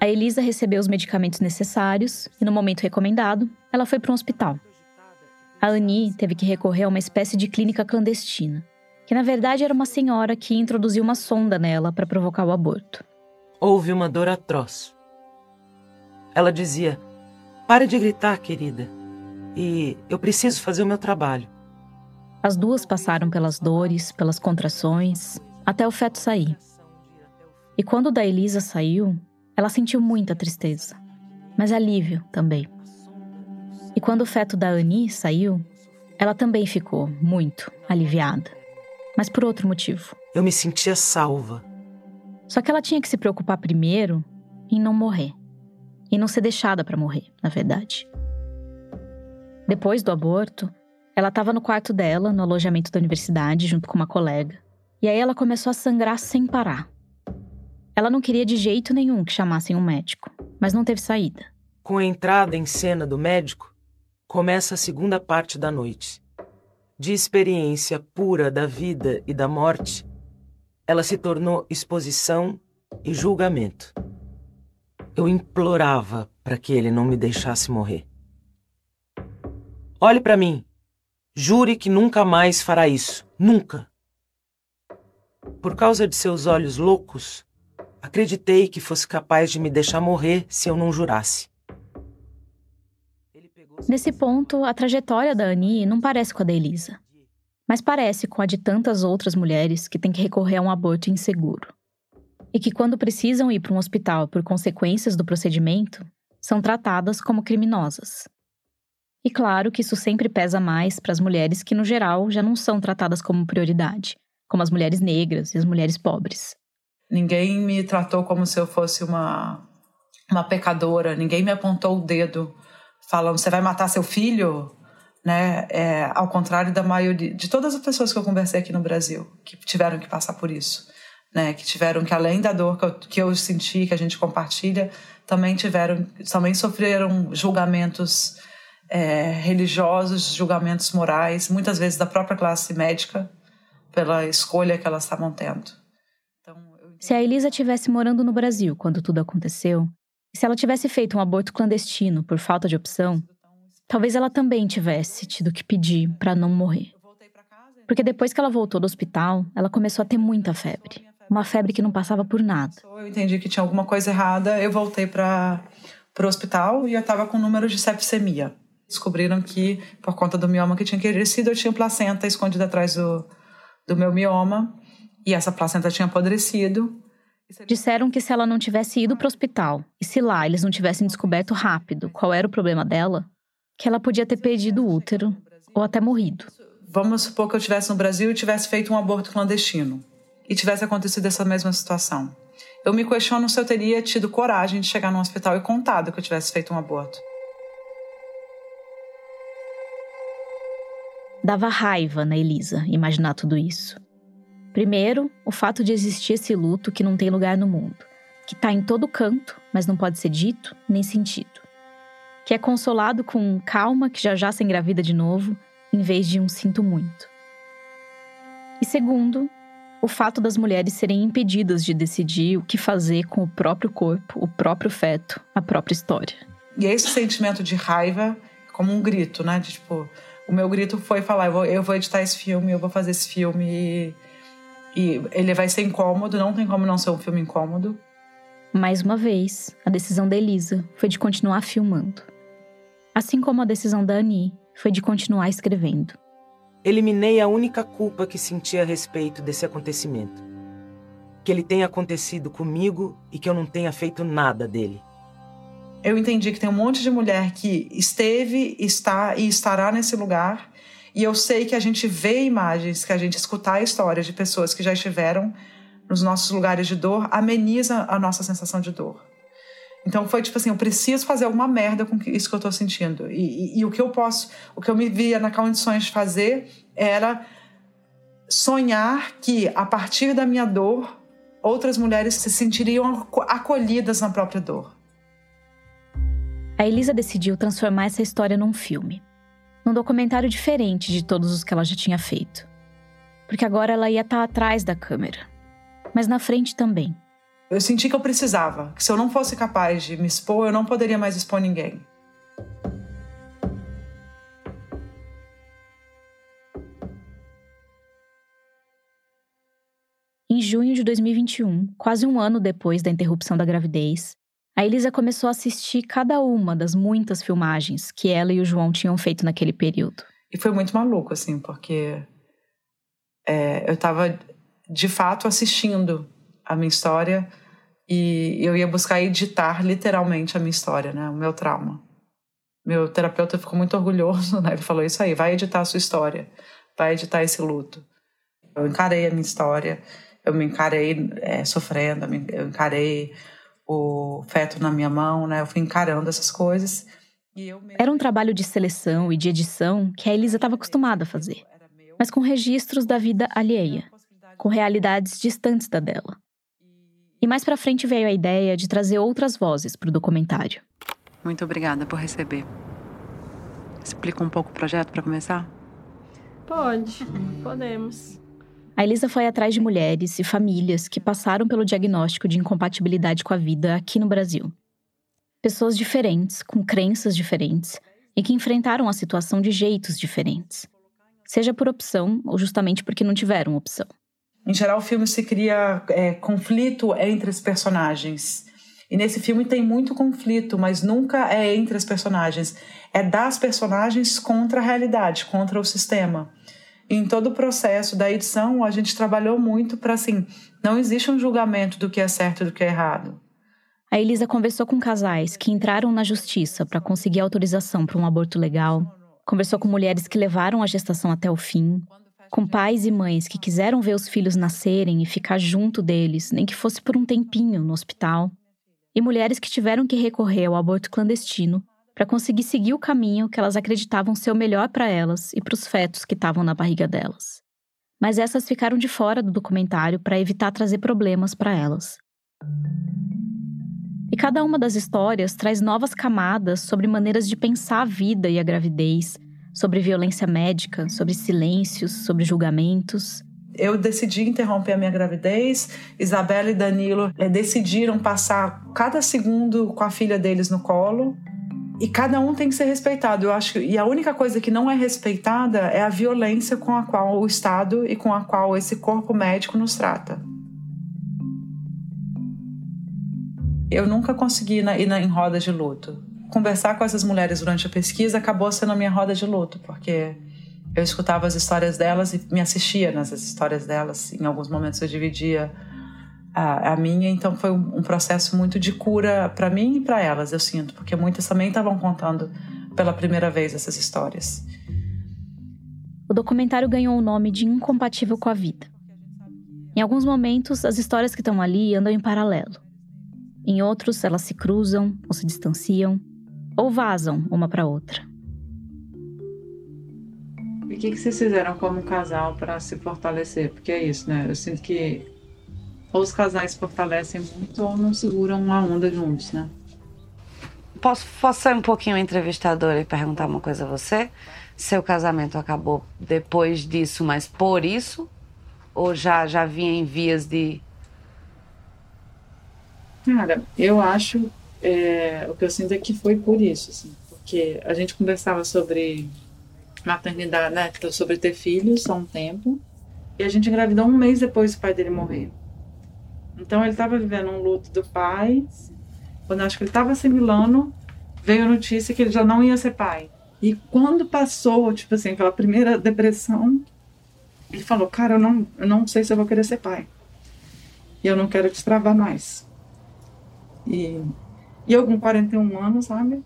A Elisa recebeu os medicamentos necessários e, no momento recomendado, ela foi para um hospital. A Annie teve que recorrer a uma espécie de clínica clandestina, que na verdade era uma senhora que introduziu uma sonda nela para provocar o aborto. Houve uma dor atroz. Ela dizia: Pare de gritar, querida. E eu preciso fazer o meu trabalho. As duas passaram pelas dores, pelas contrações, até o feto sair. E quando o da Elisa saiu, ela sentiu muita tristeza, mas alívio também. E quando o feto da Annie saiu, ela também ficou muito aliviada. Mas por outro motivo. Eu me sentia salva. Só que ela tinha que se preocupar primeiro em não morrer. E não ser deixada para morrer, na verdade. Depois do aborto, ela estava no quarto dela, no alojamento da universidade, junto com uma colega. E aí ela começou a sangrar sem parar. Ela não queria de jeito nenhum que chamassem um médico, mas não teve saída. Com a entrada em cena do médico, começa a segunda parte da noite. De experiência pura da vida e da morte, ela se tornou exposição e julgamento. Eu implorava para que ele não me deixasse morrer. Olhe para mim. Jure que nunca mais fará isso. Nunca. Por causa de seus olhos loucos, acreditei que fosse capaz de me deixar morrer se eu não jurasse. Nesse ponto, a trajetória da Annie não parece com a da Elisa, mas parece com a de tantas outras mulheres que têm que recorrer a um aborto inseguro. E que, quando precisam ir para um hospital por consequências do procedimento, são tratadas como criminosas. E claro que isso sempre pesa mais para as mulheres que, no geral, já não são tratadas como prioridade, como as mulheres negras e as mulheres pobres. Ninguém me tratou como se eu fosse uma, uma pecadora. Ninguém me apontou o dedo falando: você vai matar seu filho? Né? É, ao contrário da maioria de todas as pessoas que eu conversei aqui no Brasil, que tiveram que passar por isso. Né, que tiveram que além da dor que eu, que eu senti, que a gente compartilha, também tiveram, também sofreram julgamentos é, religiosos, julgamentos morais, muitas vezes da própria classe médica, pela escolha que elas estavam tendo. Então, se a Elisa tivesse morando no Brasil quando tudo aconteceu, se ela tivesse feito um aborto clandestino por falta de opção, talvez ela também tivesse tido que pedir para não morrer. Porque depois que ela voltou do hospital, ela começou a ter muita febre. Uma febre que não passava por nada. Eu entendi que tinha alguma coisa errada, eu voltei para o hospital e eu estava com números de sepsemia descobriram que, por conta do mioma que tinha crescido, eu tinha placenta escondida atrás do, do meu mioma. E essa placenta tinha apodrecido. Disseram que se ela não tivesse ido para o hospital e se lá eles não tivessem descoberto rápido qual era o problema dela, que ela podia ter perdido o útero ou até morrido. Vamos supor que eu estivesse no Brasil e tivesse feito um aborto clandestino e tivesse acontecido essa mesma situação. Eu me questiono se eu teria tido coragem de chegar no hospital e contado que eu tivesse feito um aborto. Dava raiva na Elisa imaginar tudo isso. Primeiro, o fato de existir esse luto que não tem lugar no mundo, que está em todo canto, mas não pode ser dito nem sentido. Que é consolado com calma que já já se engravida de novo, em vez de um sinto muito. E segundo, o fato das mulheres serem impedidas de decidir o que fazer com o próprio corpo, o próprio feto, a própria história. E esse sentimento de raiva, como um grito, né? De tipo, o meu grito foi falar: eu vou, eu vou editar esse filme, eu vou fazer esse filme. E, e ele vai ser incômodo, não tem como não ser um filme incômodo. Mais uma vez, a decisão da Elisa foi de continuar filmando. Assim como a decisão da Annie foi de continuar escrevendo. Eliminei a única culpa que senti a respeito desse acontecimento. Que ele tenha acontecido comigo e que eu não tenha feito nada dele eu entendi que tem um monte de mulher que esteve, está e estará nesse lugar. E eu sei que a gente vê imagens, que a gente escutar histórias de pessoas que já estiveram nos nossos lugares de dor, ameniza a nossa sensação de dor. Então foi tipo assim, eu preciso fazer alguma merda com isso que eu tô sentindo. E, e, e o que eu posso, o que eu me via na condições de fazer era sonhar que a partir da minha dor, outras mulheres se sentiriam acolhidas na própria dor a Elisa decidiu transformar essa história num filme. Num documentário diferente de todos os que ela já tinha feito. Porque agora ela ia estar atrás da câmera. Mas na frente também. Eu senti que eu precisava, que se eu não fosse capaz de me expor, eu não poderia mais expor ninguém. Em junho de 2021, quase um ano depois da interrupção da gravidez, a Elisa começou a assistir cada uma das muitas filmagens que ela e o João tinham feito naquele período. E foi muito maluco, assim, porque é, eu estava de fato assistindo a minha história e eu ia buscar editar literalmente a minha história, né? O meu trauma. Meu terapeuta ficou muito orgulhoso, né? Ele falou: Isso aí, vai editar a sua história, vai editar esse luto. Eu encarei a minha história, eu me encarei é, sofrendo, eu encarei o feto na minha mão, né? Eu fui encarando essas coisas. Era um trabalho de seleção e de edição que a Elisa estava acostumada a fazer, mas com registros da vida alheia, com realidades distantes da dela. E mais para frente veio a ideia de trazer outras vozes para o documentário. Muito obrigada por receber. Explica um pouco o projeto para começar? Pode, podemos. A Elisa foi atrás de mulheres e famílias que passaram pelo diagnóstico de incompatibilidade com a vida aqui no Brasil. Pessoas diferentes, com crenças diferentes e que enfrentaram a situação de jeitos diferentes, seja por opção ou justamente porque não tiveram opção. Em geral, o filme se cria é, conflito entre os personagens. E nesse filme tem muito conflito, mas nunca é entre as personagens. É das personagens contra a realidade, contra o sistema em todo o processo da edição, a gente trabalhou muito para assim, não existe um julgamento do que é certo e do que é errado. A Elisa conversou com casais que entraram na justiça para conseguir autorização para um aborto legal, conversou com mulheres que levaram a gestação até o fim, Com pais e mães que quiseram ver os filhos nascerem e ficar junto deles, nem que fosse por um tempinho no hospital, e mulheres que tiveram que recorrer ao aborto clandestino para conseguir seguir o caminho que elas acreditavam ser o melhor para elas e para os fetos que estavam na barriga delas. Mas essas ficaram de fora do documentário para evitar trazer problemas para elas. E cada uma das histórias traz novas camadas sobre maneiras de pensar a vida e a gravidez, sobre violência médica, sobre silêncios, sobre julgamentos. Eu decidi interromper a minha gravidez. Isabela e Danilo é, decidiram passar cada segundo com a filha deles no colo. E cada um tem que ser respeitado. Eu acho que, e a única coisa que não é respeitada é a violência com a qual o Estado e com a qual esse corpo médico nos trata. Eu nunca consegui ir, na, ir na, em roda de luto. Conversar com essas mulheres durante a pesquisa acabou sendo a minha roda de luto, porque eu escutava as histórias delas e me assistia nessas histórias delas. Em alguns momentos eu dividia a, a minha, então foi um, um processo muito de cura para mim e para elas, eu sinto, porque muitas também estavam contando pela primeira vez essas histórias. O documentário ganhou o nome de Incompatível com a Vida. Em alguns momentos, as histórias que estão ali andam em paralelo. Em outros, elas se cruzam ou se distanciam ou vazam uma para outra. E o que, que vocês fizeram como casal para se fortalecer? Porque é isso, né? Eu sinto que ou os casais fortalecem muito ou não seguram uma onda juntos, né? Posso, posso ser um pouquinho entrevistadora e perguntar uma coisa a você? Seu casamento acabou depois disso, mas por isso? Ou já, já vinha em vias de. Cara, eu acho. É, o que eu sinto é que foi por isso, assim, porque a gente conversava sobre maternidade, né? Sobre ter filhos há um tempo. E a gente engravidou um mês depois do pai dele morrer. Então ele estava vivendo um luto do pai. Quando acho que ele estava assimilando, veio a notícia que ele já não ia ser pai. E quando passou, tipo assim, aquela primeira depressão, ele falou: Cara, eu não, eu não sei se eu vou querer ser pai. E eu não quero destravar mais. E, e eu com 41 anos, sabe?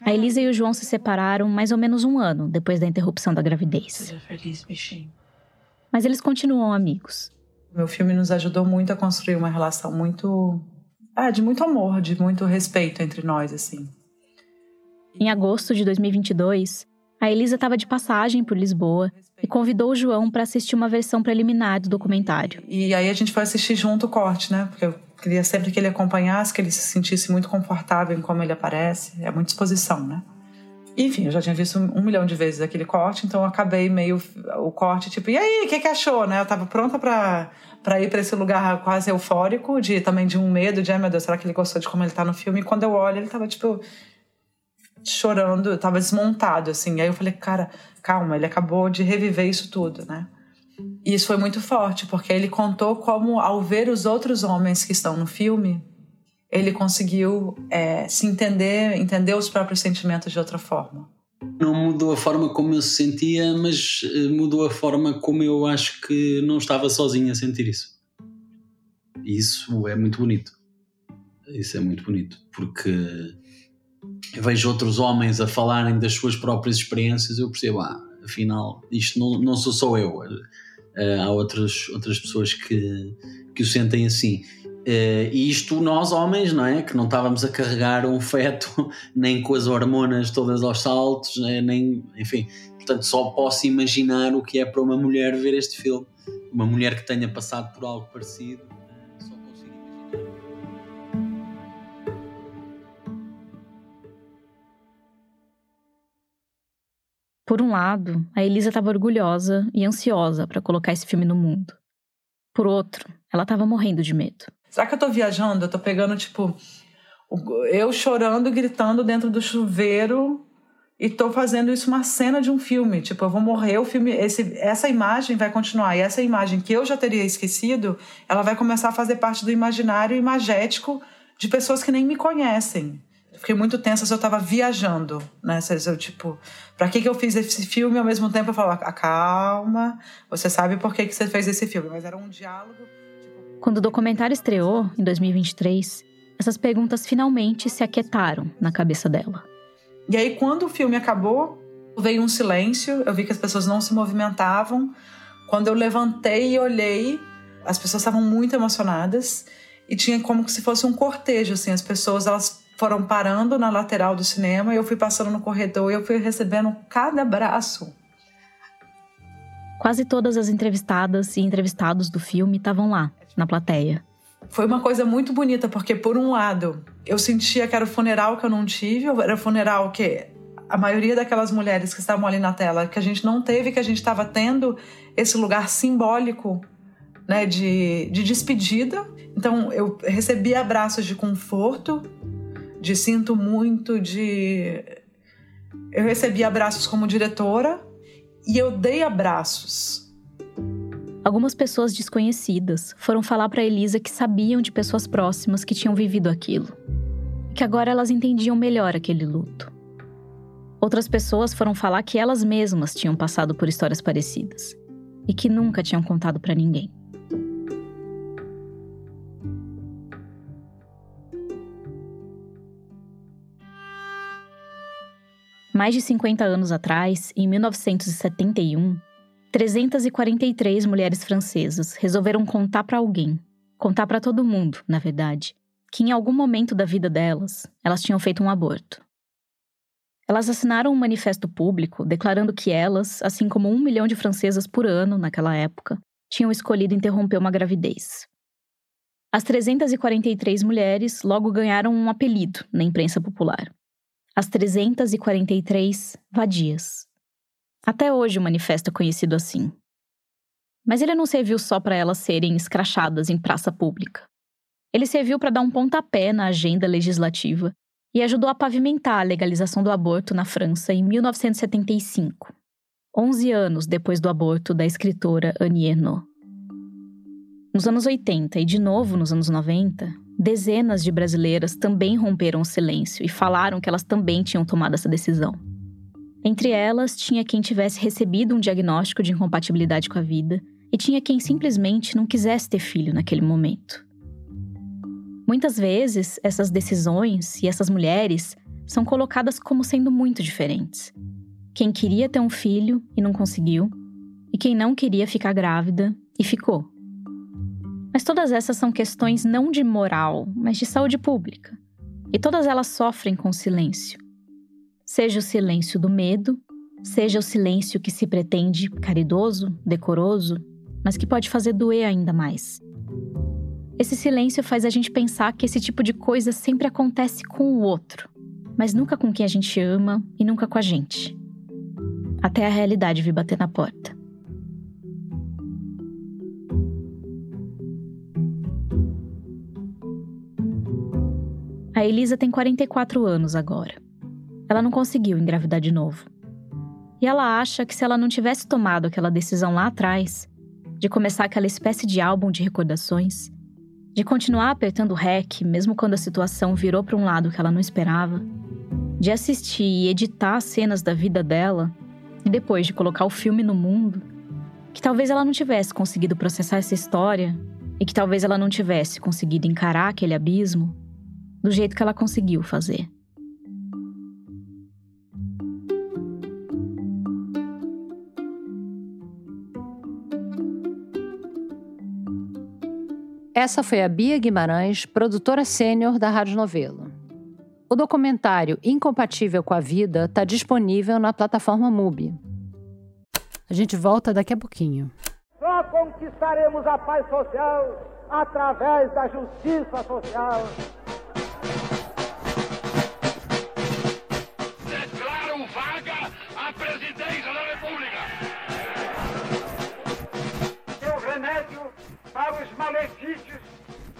A Elisa e o João se separaram mais ou menos um ano depois da interrupção da gravidez. Seja feliz, bichinho. Mas eles continuam amigos. Meu filme nos ajudou muito a construir uma relação muito. Ah, de muito amor, de muito respeito entre nós, assim. Em agosto de 2022, a Elisa estava de passagem por Lisboa e convidou o João para assistir uma versão preliminar do documentário. E aí a gente foi assistir junto o corte, né? Porque eu queria sempre que ele acompanhasse, que ele se sentisse muito confortável em como ele aparece. É muita exposição, né? Enfim, eu já tinha visto um milhão de vezes aquele corte, então eu acabei meio o corte, tipo, e aí, o que, que achou, né? Eu tava pronta pra, pra ir pra esse lugar quase eufórico, de também de um medo, de, ai meu Deus, será que ele gostou de como ele tá no filme? E quando eu olho, ele tava, tipo, chorando, tava desmontado, assim. Aí eu falei, cara, calma, ele acabou de reviver isso tudo, né? E isso foi muito forte, porque ele contou como, ao ver os outros homens que estão no filme, ele conseguiu é, se entender, entender os próprios sentimentos de outra forma. Não mudou a forma como eu se sentia, mas mudou a forma como eu acho que não estava sozinho a sentir isso. E isso é muito bonito. Isso é muito bonito, porque eu vejo outros homens a falarem das suas próprias experiências, eu percebo, ah, afinal, isto não, não sou só eu. há outras, outras pessoas que, que o sentem assim. Uh, e isto nós homens, não é? Que não estávamos a carregar um feto, nem com as hormonas todas aos saltos, né? nem, enfim. Portanto, só posso imaginar o que é para uma mulher ver este filme. Uma mulher que tenha passado por algo parecido. Uh, só consigo imaginar. Por um lado, a Elisa estava orgulhosa e ansiosa para colocar esse filme no mundo. Por outro, ela estava morrendo de medo. Será que eu tô viajando? Eu tô pegando, tipo, eu chorando, gritando dentro do chuveiro e tô fazendo isso uma cena de um filme. Tipo, eu vou morrer, o filme, esse, essa imagem vai continuar. E essa imagem que eu já teria esquecido, ela vai começar a fazer parte do imaginário imagético de pessoas que nem me conhecem. Fiquei muito tensa se eu tava viajando, né? Eu, tipo, pra que que eu fiz esse filme ao mesmo tempo eu falo, ah, calma, você sabe por que que você fez esse filme. Mas era um diálogo... Quando o documentário estreou, em 2023, essas perguntas finalmente se aquietaram na cabeça dela. E aí, quando o filme acabou, Veio um silêncio, eu vi que as pessoas não se movimentavam. Quando eu levantei e olhei, as pessoas estavam muito emocionadas e tinha como se fosse um cortejo, assim, as pessoas elas foram parando na lateral do cinema e eu fui passando no corredor e eu fui recebendo cada abraço. Quase todas as entrevistadas e entrevistados do filme estavam lá, na plateia. Foi uma coisa muito bonita, porque por um lado, eu sentia que era o funeral que eu não tive, era o funeral que a maioria daquelas mulheres que estavam ali na tela, que a gente não teve, que a gente estava tendo esse lugar simbólico né, de, de despedida. Então eu recebi abraços de conforto, de sinto muito, de. Eu recebi abraços como diretora e eu dei abraços. Algumas pessoas desconhecidas foram falar para Elisa que sabiam de pessoas próximas que tinham vivido aquilo, que agora elas entendiam melhor aquele luto. Outras pessoas foram falar que elas mesmas tinham passado por histórias parecidas e que nunca tinham contado para ninguém. Mais de 50 anos atrás, em 1971, 343 mulheres francesas resolveram contar para alguém, contar para todo mundo, na verdade, que em algum momento da vida delas, elas tinham feito um aborto. Elas assinaram um manifesto público declarando que elas, assim como um milhão de francesas por ano naquela época, tinham escolhido interromper uma gravidez. As 343 mulheres logo ganharam um apelido na imprensa popular: as 343 vadias. Até hoje o manifesto é conhecido assim. Mas ele não serviu só para elas serem escrachadas em praça pública. Ele serviu para dar um pontapé na agenda legislativa e ajudou a pavimentar a legalização do aborto na França em 1975, 11 anos depois do aborto da escritora Annie Ernaux. Nos anos 80 e de novo nos anos 90, dezenas de brasileiras também romperam o silêncio e falaram que elas também tinham tomado essa decisão. Entre elas, tinha quem tivesse recebido um diagnóstico de incompatibilidade com a vida e tinha quem simplesmente não quisesse ter filho naquele momento. Muitas vezes, essas decisões e essas mulheres são colocadas como sendo muito diferentes. Quem queria ter um filho e não conseguiu, e quem não queria ficar grávida e ficou. Mas todas essas são questões não de moral, mas de saúde pública. E todas elas sofrem com silêncio. Seja o silêncio do medo, seja o silêncio que se pretende caridoso, decoroso, mas que pode fazer doer ainda mais. Esse silêncio faz a gente pensar que esse tipo de coisa sempre acontece com o outro, mas nunca com quem a gente ama e nunca com a gente. Até a realidade vir bater na porta. A Elisa tem 44 anos agora ela não conseguiu engravidar de novo. E ela acha que se ela não tivesse tomado aquela decisão lá atrás, de começar aquela espécie de álbum de recordações, de continuar apertando REC mesmo quando a situação virou para um lado que ela não esperava, de assistir e editar as cenas da vida dela e depois de colocar o filme no mundo, que talvez ela não tivesse conseguido processar essa história e que talvez ela não tivesse conseguido encarar aquele abismo do jeito que ela conseguiu fazer. Essa foi a Bia Guimarães, produtora sênior da Rádio Novelo. O documentário Incompatível com a Vida está disponível na plataforma MUBI. A gente volta daqui a pouquinho. Só conquistaremos a paz social através da justiça social.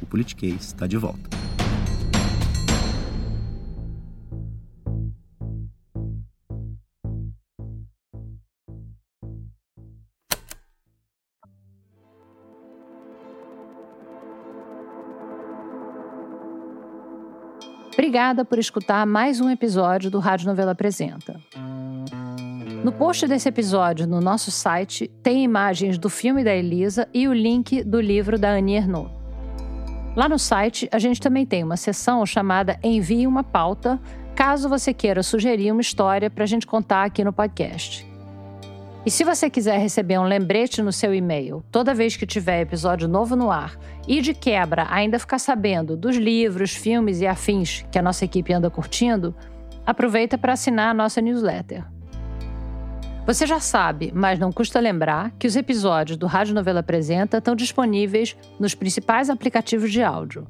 o Politiquês está de volta. Obrigada por escutar mais um episódio do Rádio Novela Apresenta. No post desse episódio no nosso site tem imagens do filme da Elisa e o link do livro da Annie Ernaux. Lá no site a gente também tem uma seção chamada Envie uma pauta, caso você queira sugerir uma história para a gente contar aqui no podcast. E se você quiser receber um lembrete no seu e-mail toda vez que tiver episódio novo no ar e de quebra ainda ficar sabendo dos livros, filmes e afins que a nossa equipe anda curtindo, aproveita para assinar a nossa newsletter. Você já sabe, mas não custa lembrar que os episódios do Rádio Novela Apresenta estão disponíveis nos principais aplicativos de áudio.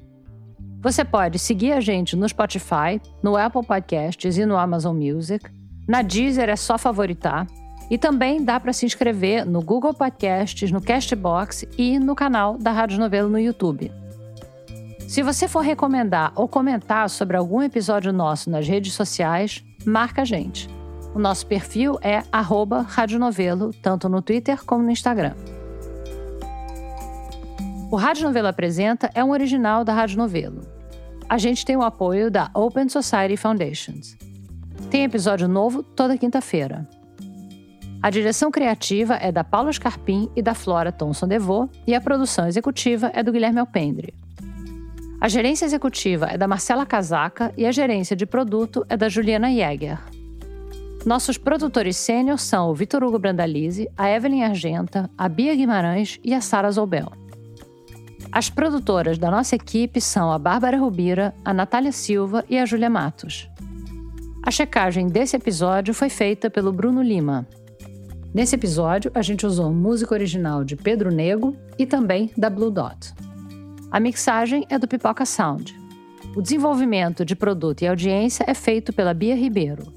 Você pode seguir a gente no Spotify, no Apple Podcasts e no Amazon Music. Na Deezer é só favoritar e também dá para se inscrever no Google Podcasts, no Castbox e no canal da Rádio Novelo no YouTube. Se você for recomendar ou comentar sobre algum episódio nosso nas redes sociais, marca a gente. O nosso perfil é Radionovelo, tanto no Twitter como no Instagram. O Rádio Novelo Apresenta é um original da Rádio Novelo. A gente tem o apoio da Open Society Foundations. Tem episódio novo toda quinta-feira. A direção criativa é da Paula Scarpim e da Flora Thomson Devô, e a produção executiva é do Guilherme Alpendre. A gerência executiva é da Marcela Casaca e a gerência de produto é da Juliana Jäger. Nossos produtores sênior são o Vitor Hugo Brandalize, a Evelyn Argenta, a Bia Guimarães e a Sara Zobel. As produtoras da nossa equipe são a Bárbara Rubira, a Natália Silva e a Júlia Matos. A checagem desse episódio foi feita pelo Bruno Lima. Nesse episódio, a gente usou música original de Pedro Nego e também da Blue Dot. A mixagem é do Pipoca Sound. O desenvolvimento de produto e audiência é feito pela Bia Ribeiro.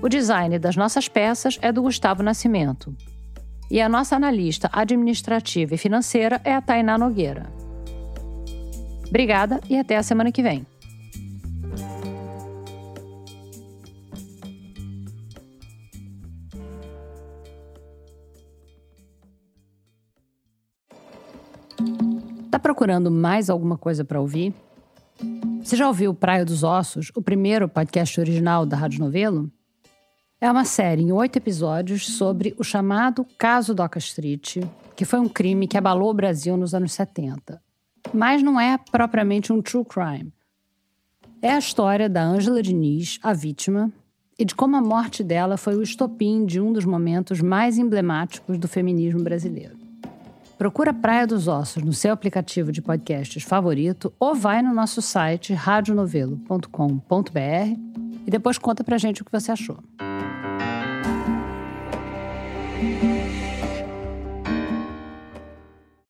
O design das nossas peças é do Gustavo Nascimento. E a nossa analista administrativa e financeira é a Tainá Nogueira. Obrigada e até a semana que vem. Tá procurando mais alguma coisa para ouvir? Você já ouviu Praia dos Ossos, o primeiro podcast original da Rádio Novelo? É uma série em oito episódios sobre o chamado Caso Doca Street, que foi um crime que abalou o Brasil nos anos 70. Mas não é propriamente um true crime. É a história da Ângela Diniz, a vítima, e de como a morte dela foi o estopim de um dos momentos mais emblemáticos do feminismo brasileiro. Procura Praia dos Ossos no seu aplicativo de podcasts favorito ou vai no nosso site radionovelo.com.br e depois conta pra gente o que você achou. Bye.